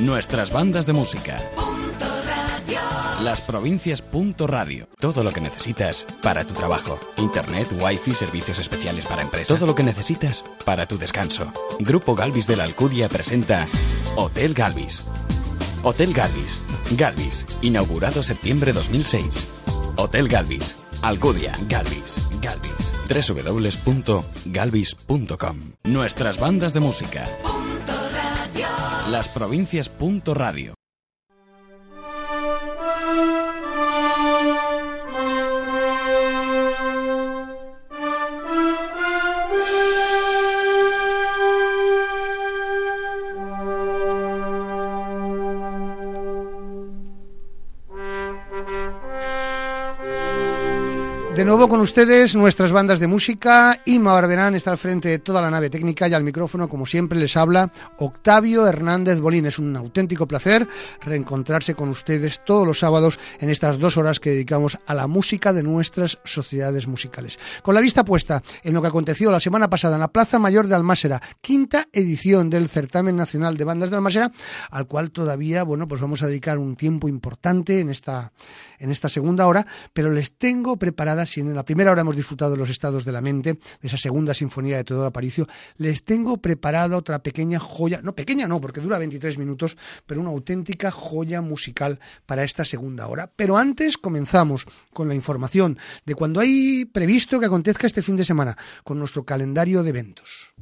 Nuestras bandas de música. Las provincias. Radio. Todo lo que necesitas para tu trabajo. Internet, wifi, servicios especiales para empresas. Todo lo que necesitas para tu descanso. Grupo Galvis de la Alcudia presenta Hotel Galvis. Hotel Galvis. Galvis. Inaugurado septiembre 2006. Hotel Galvis. Alcudia. Galvis. Galvis. www.galvis.com. Nuestras bandas de música. Las De nuevo con ustedes, nuestras bandas de música. Ima Barberán está al frente de toda la nave técnica y al micrófono, como siempre, les habla Octavio Hernández Bolín. Es un auténtico placer reencontrarse con ustedes todos los sábados en estas dos horas que dedicamos a la música de nuestras sociedades musicales. Con la vista puesta en lo que aconteció la semana pasada en la Plaza Mayor de Almásera, quinta edición del Certamen Nacional de Bandas de Almásera, al cual todavía, bueno, pues vamos a dedicar un tiempo importante en esta, en esta segunda hora, pero les tengo preparadas si en la primera hora hemos disfrutado de los estados de la mente, de esa segunda sinfonía de Teodoro Aparicio, les tengo preparada otra pequeña joya, no pequeña no, porque dura 23 minutos, pero una auténtica joya musical para esta segunda hora. Pero antes comenzamos con la información de cuando hay previsto que acontezca este fin de semana, con nuestro calendario de eventos.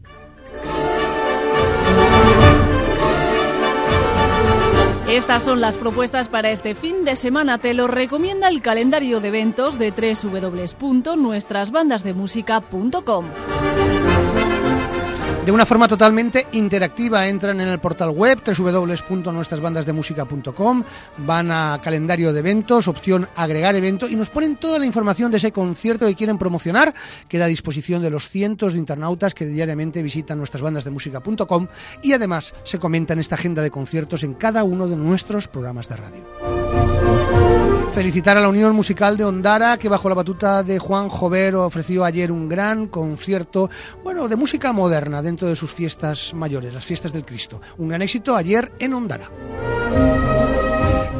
Estas son las propuestas para este fin de semana. Te lo recomienda el calendario de eventos de www.nuestrasbandasdemusica.com. De una forma totalmente interactiva entran en el portal web www.nuestrasbandasdemusica.com, van a calendario de eventos, opción agregar evento y nos ponen toda la información de ese concierto que quieren promocionar. Queda a disposición de los cientos de internautas que diariamente visitan nuestrasbandasdemusica.com y además se comenta en esta agenda de conciertos en cada uno de nuestros programas de radio. Felicitar a la Unión Musical de Ondara, que bajo la batuta de Juan Jover ofreció ayer un gran concierto, bueno, de música moderna dentro de sus fiestas mayores, las fiestas del Cristo. Un gran éxito ayer en Ondara.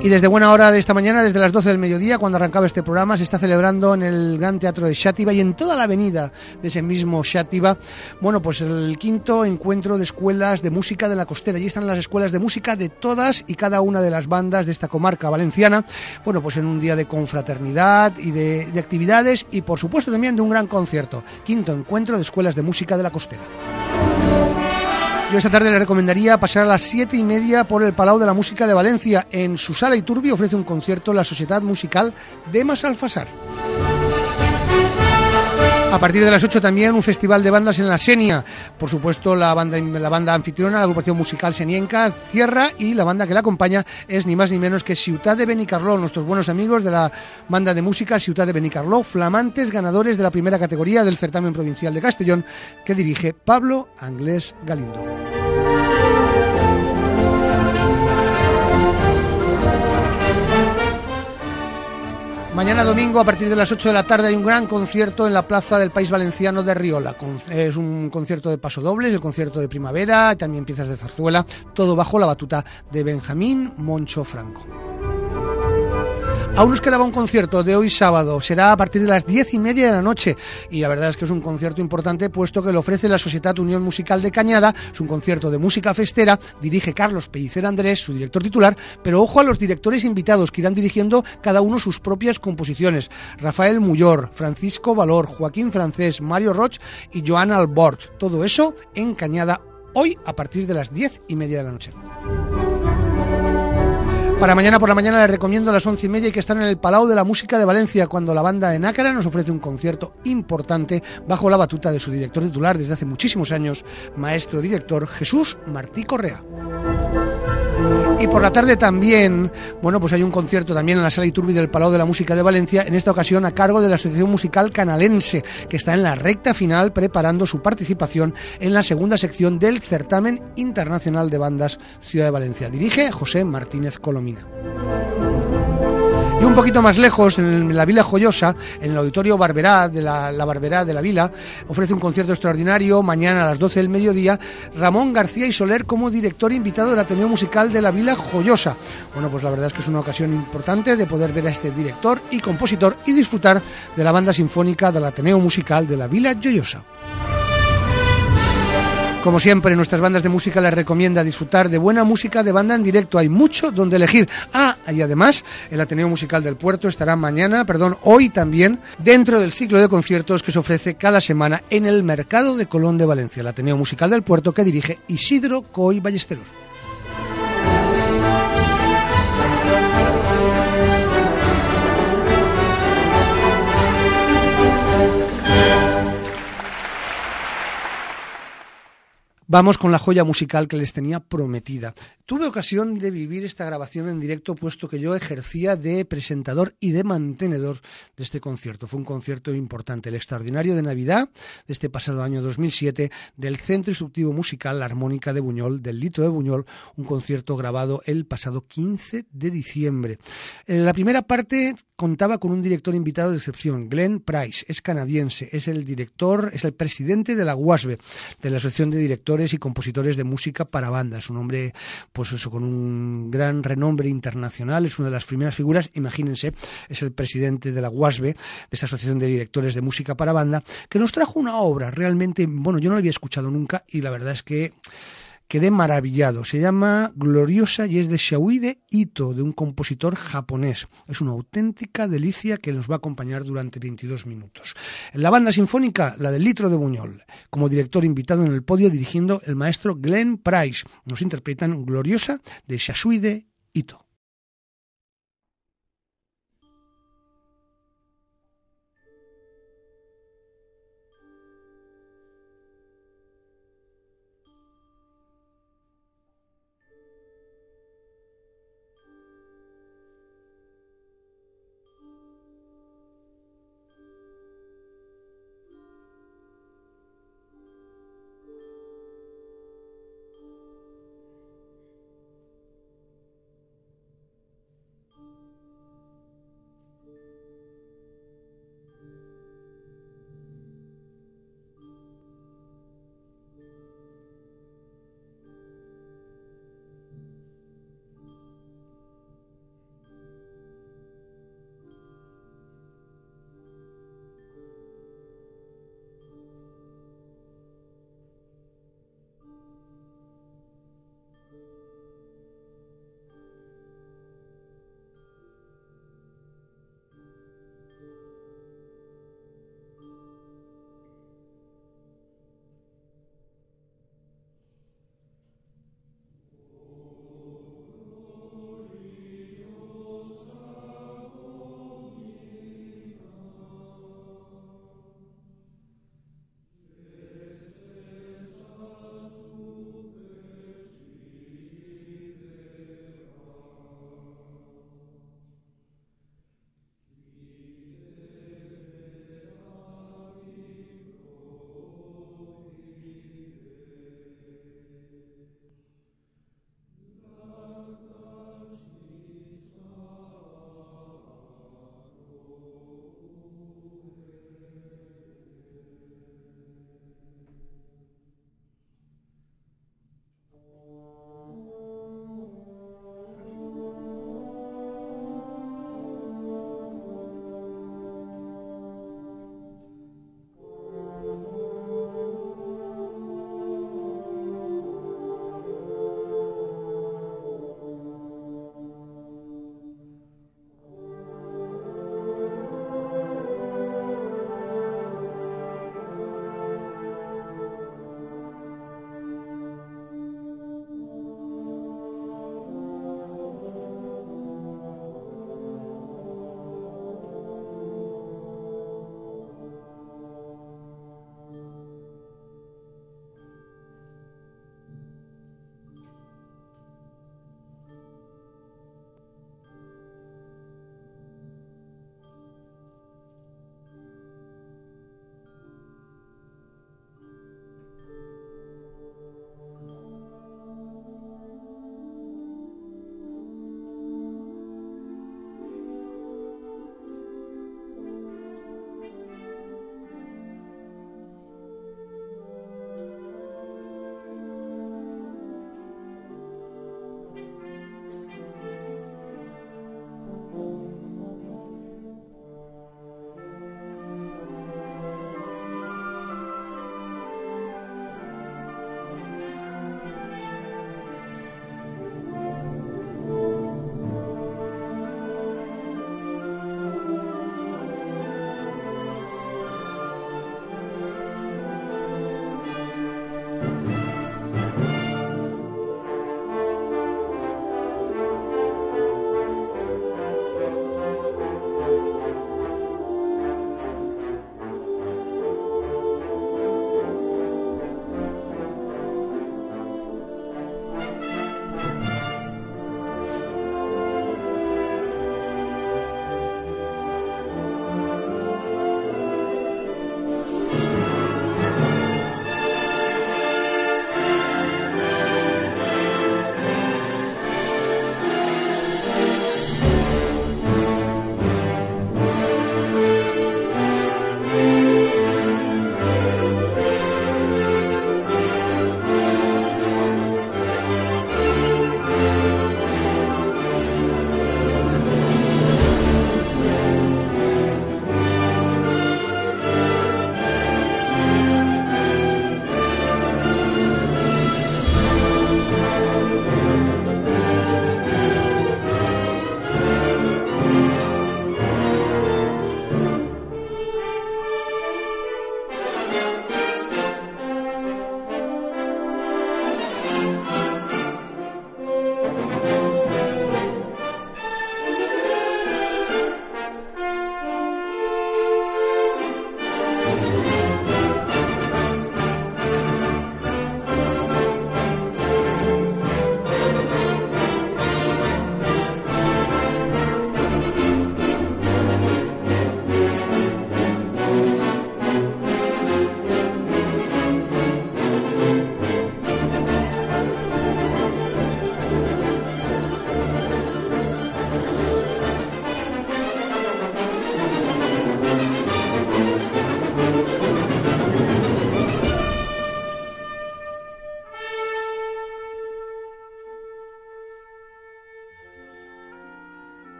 Y desde buena hora de esta mañana, desde las 12 del mediodía, cuando arrancaba este programa, se está celebrando en el Gran Teatro de Xátiva y en toda la avenida de ese mismo Xátiva, bueno, pues el quinto encuentro de escuelas de música de la costera. Allí están las escuelas de música de todas y cada una de las bandas de esta comarca valenciana. Bueno, pues en un día de confraternidad y de, de actividades y por supuesto también de un gran concierto. Quinto encuentro de escuelas de música de la costera. Yo esta tarde le recomendaría pasar a las siete y media por el Palau de la Música de Valencia. En su sala Iturbi ofrece un concierto la Sociedad Musical de Masalfasar. A partir de las 8 también un festival de bandas en la Senia. Por supuesto, la banda, la banda anfitriona, la agrupación musical senienca, cierra y la banda que la acompaña es ni más ni menos que Ciudad de Benicarló, nuestros buenos amigos de la banda de música Ciudad de Benicarló, flamantes ganadores de la primera categoría del certamen provincial de Castellón que dirige Pablo Anglés Galindo. Mañana domingo, a partir de las 8 de la tarde, hay un gran concierto en la Plaza del País Valenciano de Riola. Es un concierto de paso doble, el concierto de primavera, también piezas de zarzuela, todo bajo la batuta de Benjamín Moncho Franco. Aún nos quedaba un concierto de hoy sábado, será a partir de las diez y media de la noche. Y la verdad es que es un concierto importante puesto que lo ofrece la Sociedad Unión Musical de Cañada, es un concierto de música festera, dirige Carlos Pellicer Andrés, su director titular, pero ojo a los directores invitados que irán dirigiendo cada uno sus propias composiciones, Rafael Mullor, Francisco Valor, Joaquín Francés, Mario Roch y Joan Albort, todo eso en Cañada hoy a partir de las diez y media de la noche. Para mañana por la mañana les recomiendo a las once y media que están en el Palau de la Música de Valencia cuando la banda de Nácara nos ofrece un concierto importante bajo la batuta de su director titular desde hace muchísimos años, maestro director Jesús Martí Correa. Y por la tarde también, bueno, pues hay un concierto también en la sala Iturbi del Palau de la Música de Valencia, en esta ocasión a cargo de la Asociación Musical Canalense, que está en la recta final preparando su participación en la segunda sección del Certamen Internacional de Bandas Ciudad de Valencia. Dirige José Martínez Colomina poquito más lejos, en la Vila Joyosa, en el Auditorio Barberá de la, la Barberá de la Vila, ofrece un concierto extraordinario mañana a las 12 del mediodía, Ramón García y Soler como director invitado del Ateneo Musical de la Vila Joyosa. Bueno, pues la verdad es que es una ocasión importante de poder ver a este director y compositor y disfrutar de la banda sinfónica del Ateneo Musical de la Vila Joyosa. Como siempre, nuestras bandas de música les recomienda disfrutar de buena música de banda en directo. Hay mucho donde elegir. Ah, y además, el Ateneo Musical del Puerto estará mañana, perdón, hoy también, dentro del ciclo de conciertos que se ofrece cada semana en el Mercado de Colón de Valencia, el Ateneo Musical del Puerto que dirige Isidro Coy Ballesteros. Vamos con la joya musical que les tenía prometida. Tuve ocasión de vivir esta grabación en directo puesto que yo ejercía de presentador y de mantenedor de este concierto. Fue un concierto importante, el extraordinario de Navidad de este pasado año 2007 del Centro Instructivo Musical La Armónica de Buñol, del Lito de Buñol, un concierto grabado el pasado 15 de diciembre. La primera parte contaba con un director invitado de excepción, Glenn Price, es canadiense, es el director, es el presidente de la UASB, de la Asociación de Directores y compositores de música para bandas. Un hombre, pues eso, con un gran renombre internacional, es una de las primeras figuras, imagínense, es el presidente de la UASB, de esta Asociación de Directores de Música para Banda, que nos trajo una obra realmente, bueno, yo no la había escuchado nunca y la verdad es que quedé maravillado. Se llama Gloriosa y es de Shauide Ito, de un compositor japonés. Es una auténtica delicia que nos va a acompañar durante 22 minutos. En la banda sinfónica, la del Litro de Buñol, como director invitado en el podio dirigiendo el maestro Glenn Price. Nos interpretan Gloriosa de Shasuide Ito.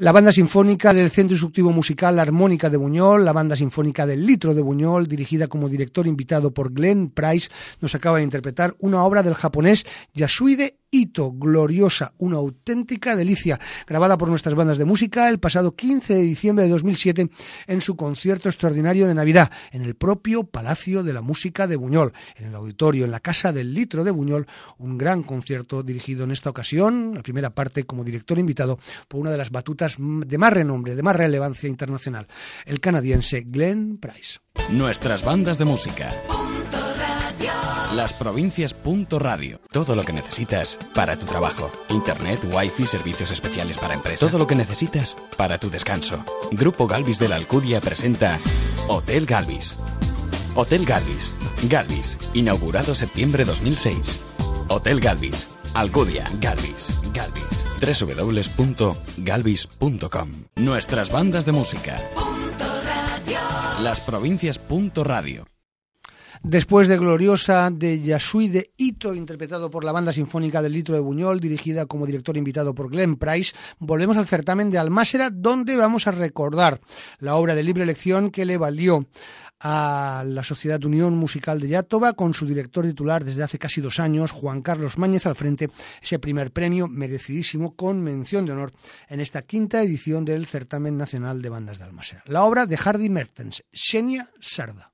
La banda sinfónica del Centro Instructivo Musical Armónica de Buñol, la banda sinfónica del Litro de Buñol, dirigida como director invitado por Glenn Price, nos acaba de interpretar una obra del japonés Yasuide Ito, gloriosa, una auténtica delicia, grabada por nuestras bandas de música el pasado 15 de diciembre de 2007 en su concierto extraordinario de Navidad, en el propio Palacio de la Música de Buñol, en el auditorio, en la Casa del Litro de Buñol, un gran concierto dirigido en esta ocasión, la primera parte como director invitado por una de las batutas de más renombre, de más relevancia internacional, el canadiense Glenn Price. Nuestras bandas de música. Las provincias. Radio. Todo lo que necesitas para tu trabajo. Internet, wifi, servicios especiales para empresas. Todo lo que necesitas para tu descanso. Grupo Galvis de la Alcudia presenta Hotel Galvis. Hotel Galvis. Galvis. Inaugurado septiembre 2006. Hotel Galvis. Alcudia. Galvis. Galvis. www.galvis.com. Nuestras bandas de música. Las provincias. Radio. Después de Gloriosa de Yasuide Ito, interpretado por la Banda Sinfónica del Litro de Buñol, dirigida como director invitado por Glenn Price, volvemos al certamen de Almásera, donde vamos a recordar la obra de libre elección que le valió a la Sociedad Unión Musical de Yátova, con su director titular desde hace casi dos años, Juan Carlos Máñez, al frente, ese primer premio merecidísimo con mención de honor en esta quinta edición del Certamen Nacional de Bandas de Almásera. La obra de Hardy Mertens, Xenia Sarda.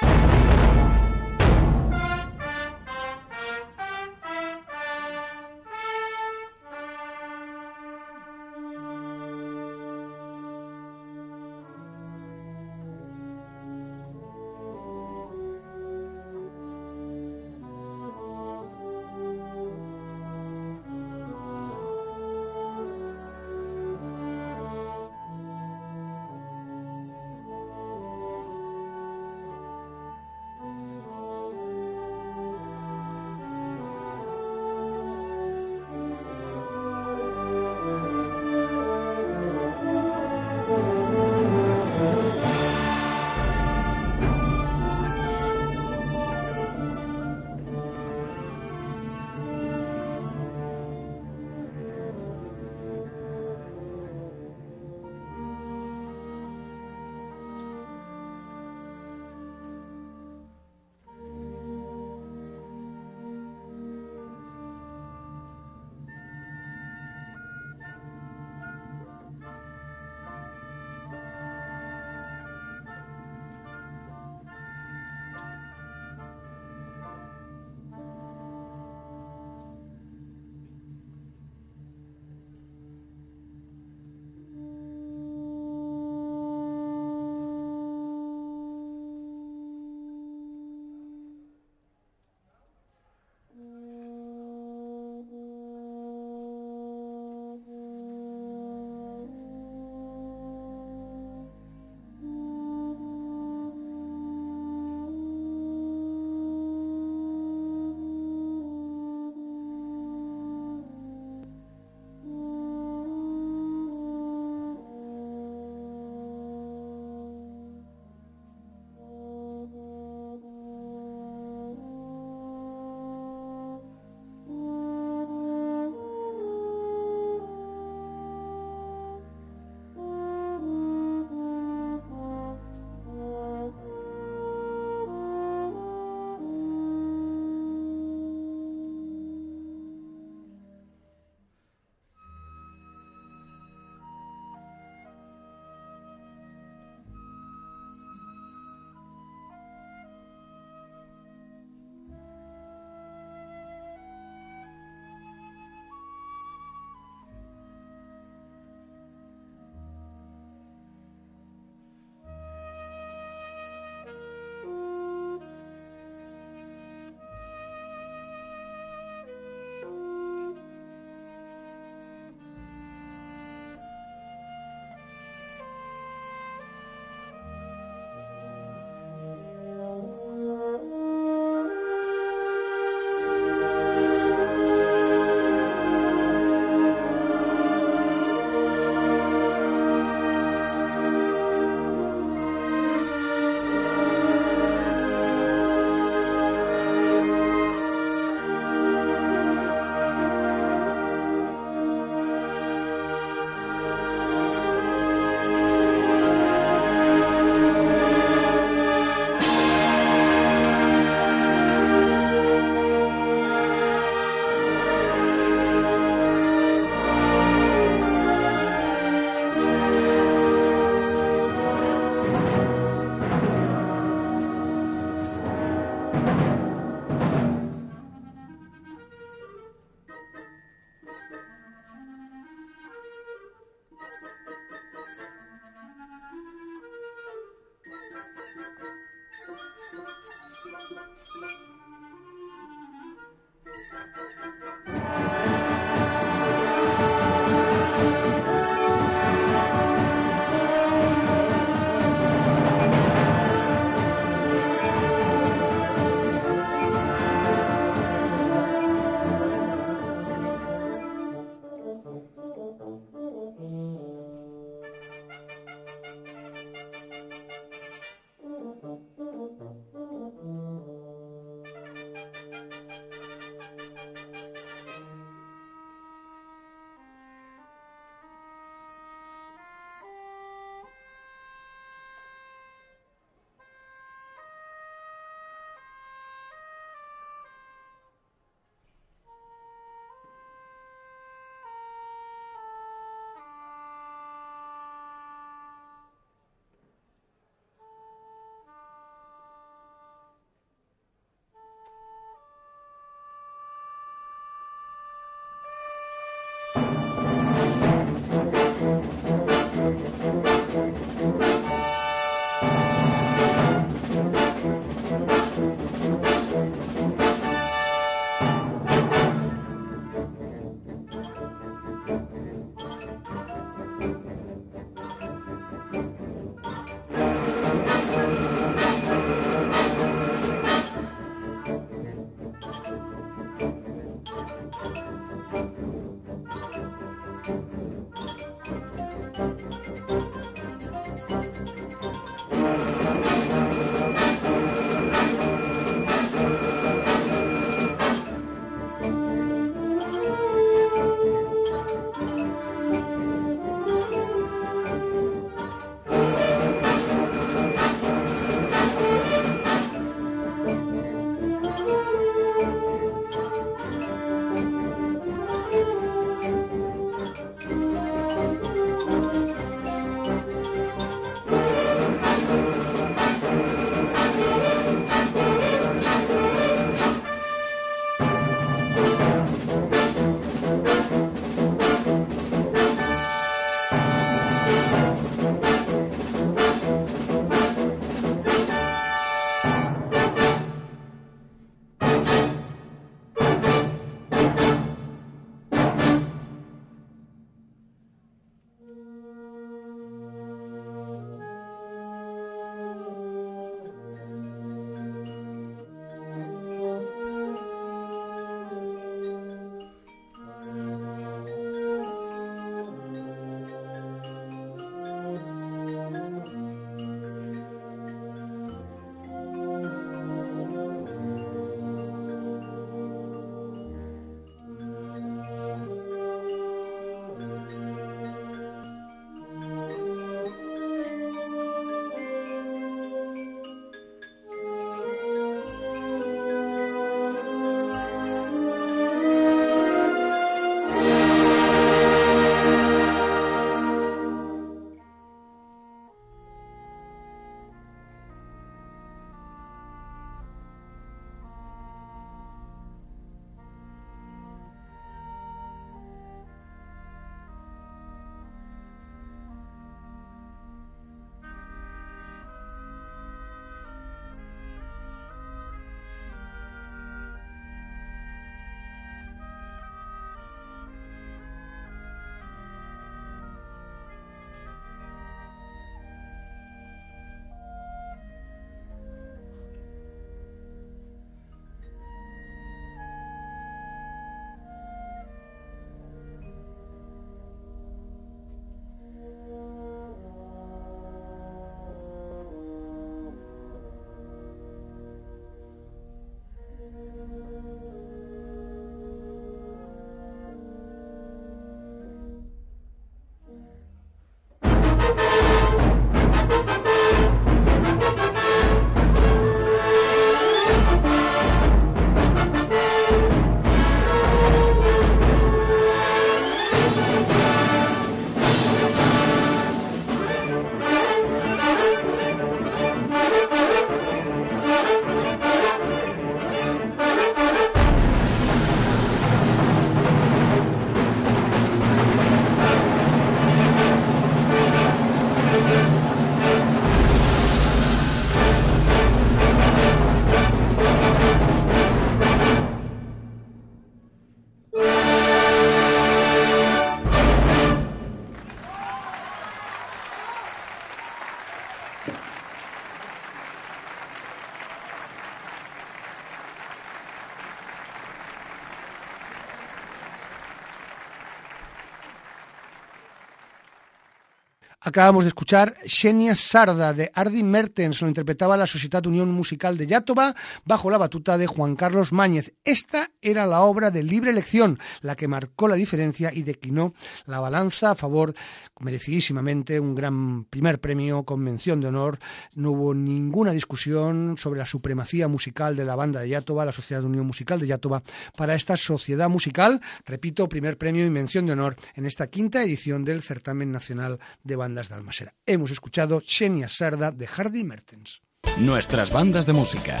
Acabamos de escuchar Xenia Sarda de Ardi Mertens, lo interpretaba la Sociedad Unión Musical de Yatoba bajo la batuta de Juan Carlos Máñez. Esta era la obra de libre elección, la que marcó la diferencia y declinó la balanza a favor, merecidísimamente, un gran primer premio con mención de honor. No hubo ninguna discusión sobre la supremacía musical de la banda de Yatoba, la Sociedad Unión Musical de Yatoba, para esta sociedad musical. Repito, primer premio y mención de honor en esta quinta edición del Certamen Nacional de Bandas de Almasera. Hemos escuchado Xenia Sarda de Hardy Mertens. Nuestras bandas de música.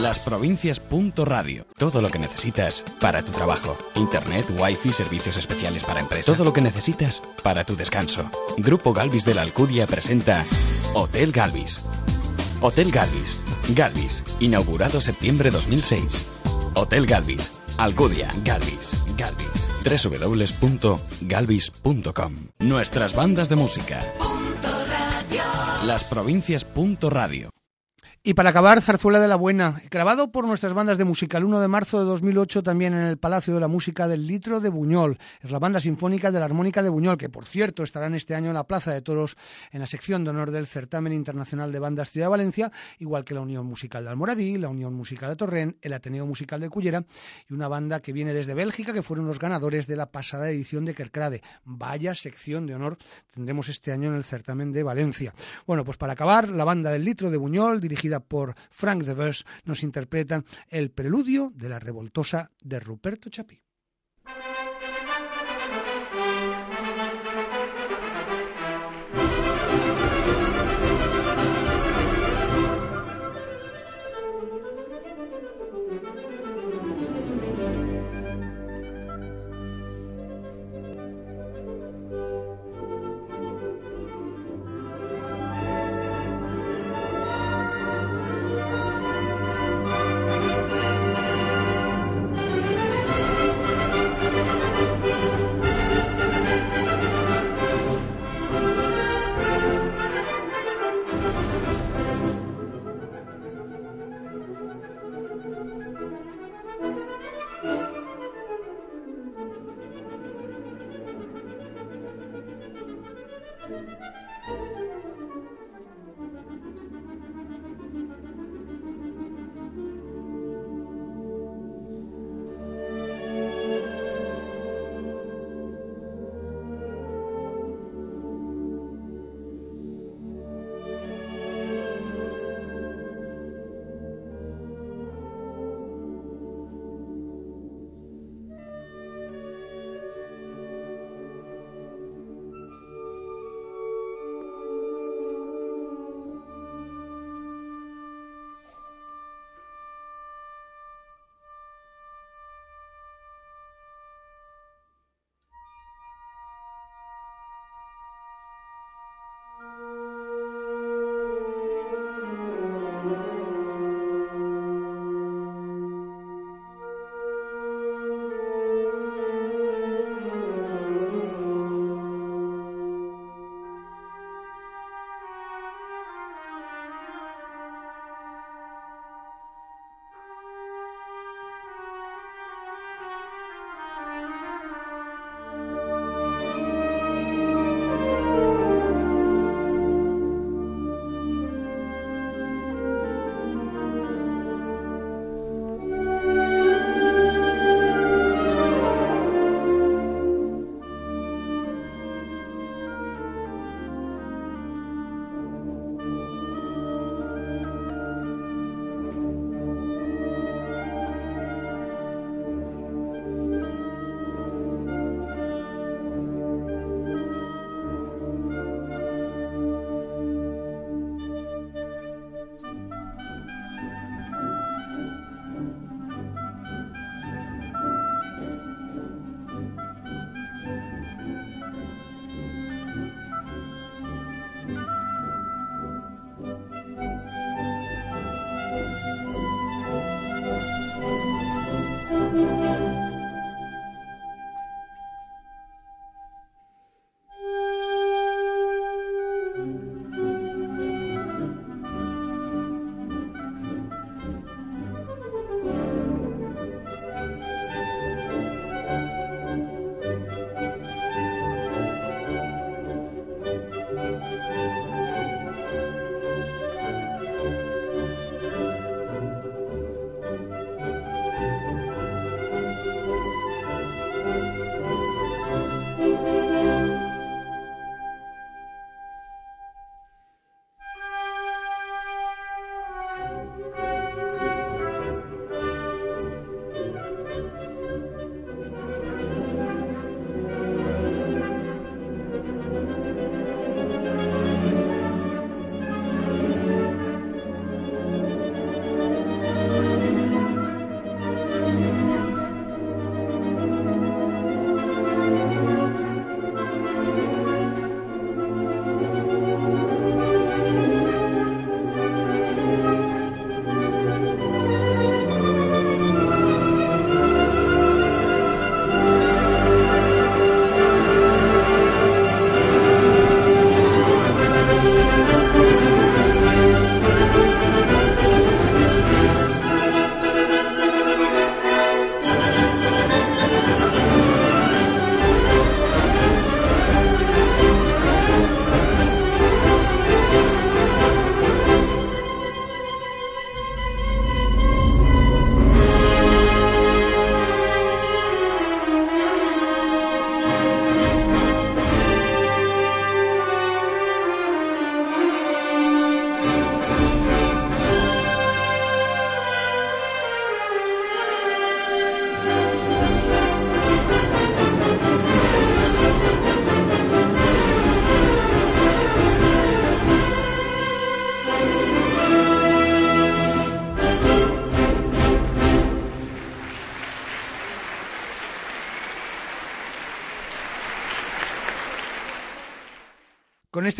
Las provincias. Radio. Todo lo que necesitas para tu trabajo. Internet, wifi, servicios especiales para empresas. Todo lo que necesitas para tu descanso. Grupo Galvis de la Alcudia presenta Hotel Galvis. Hotel Galvis. Galvis. Inaugurado septiembre 2006. Hotel Galvis. Alcudia. Galvis. Galvis www.galvis.com. Nuestras bandas de música. Las provincias. Radio. Y para acabar, Zarzuela de la Buena, grabado por nuestras bandas de música el 1 de marzo de 2008 también en el Palacio de la Música del Litro de Buñol. Es la banda sinfónica de la Armónica de Buñol, que por cierto estarán este año en la Plaza de Toros en la sección de honor del Certamen Internacional de Bandas Ciudad de Valencia, igual que la Unión Musical de Almoradí, la Unión Musical de Torrent, el Ateneo Musical de Cullera y una banda que viene desde Bélgica, que fueron los ganadores de la pasada edición de Kerkrade. Vaya sección de honor tendremos este año en el Certamen de Valencia. Bueno, pues para acabar, la banda del Litro de Buñol, dirigida por Frank de Vers, nos interpretan el preludio de la revoltosa de Ruperto Chapí.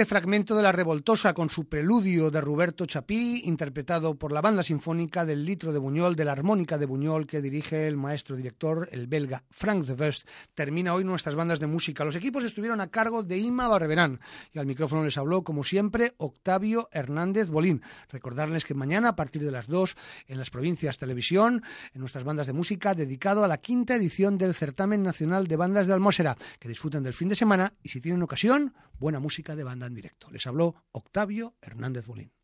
Fragmento de La Revoltosa, con su preludio de Roberto Chapí, interpretado por la banda sinfónica del Litro de Buñol, de la armónica de Buñol que dirige el maestro director, el belga Frank de West, termina hoy nuestras bandas de música. Los equipos estuvieron a cargo de Ima Barberán y al micrófono les habló, como siempre, Octavio Hernández Bolín. Recordarles que mañana, a partir de las 2, en las provincias Televisión, en nuestras bandas de música, dedicado a la quinta edición del Certamen Nacional de Bandas de Almósera. Que disfruten del fin de semana y si tienen ocasión, buena música de banda directo. Les habló Octavio Hernández Bolín.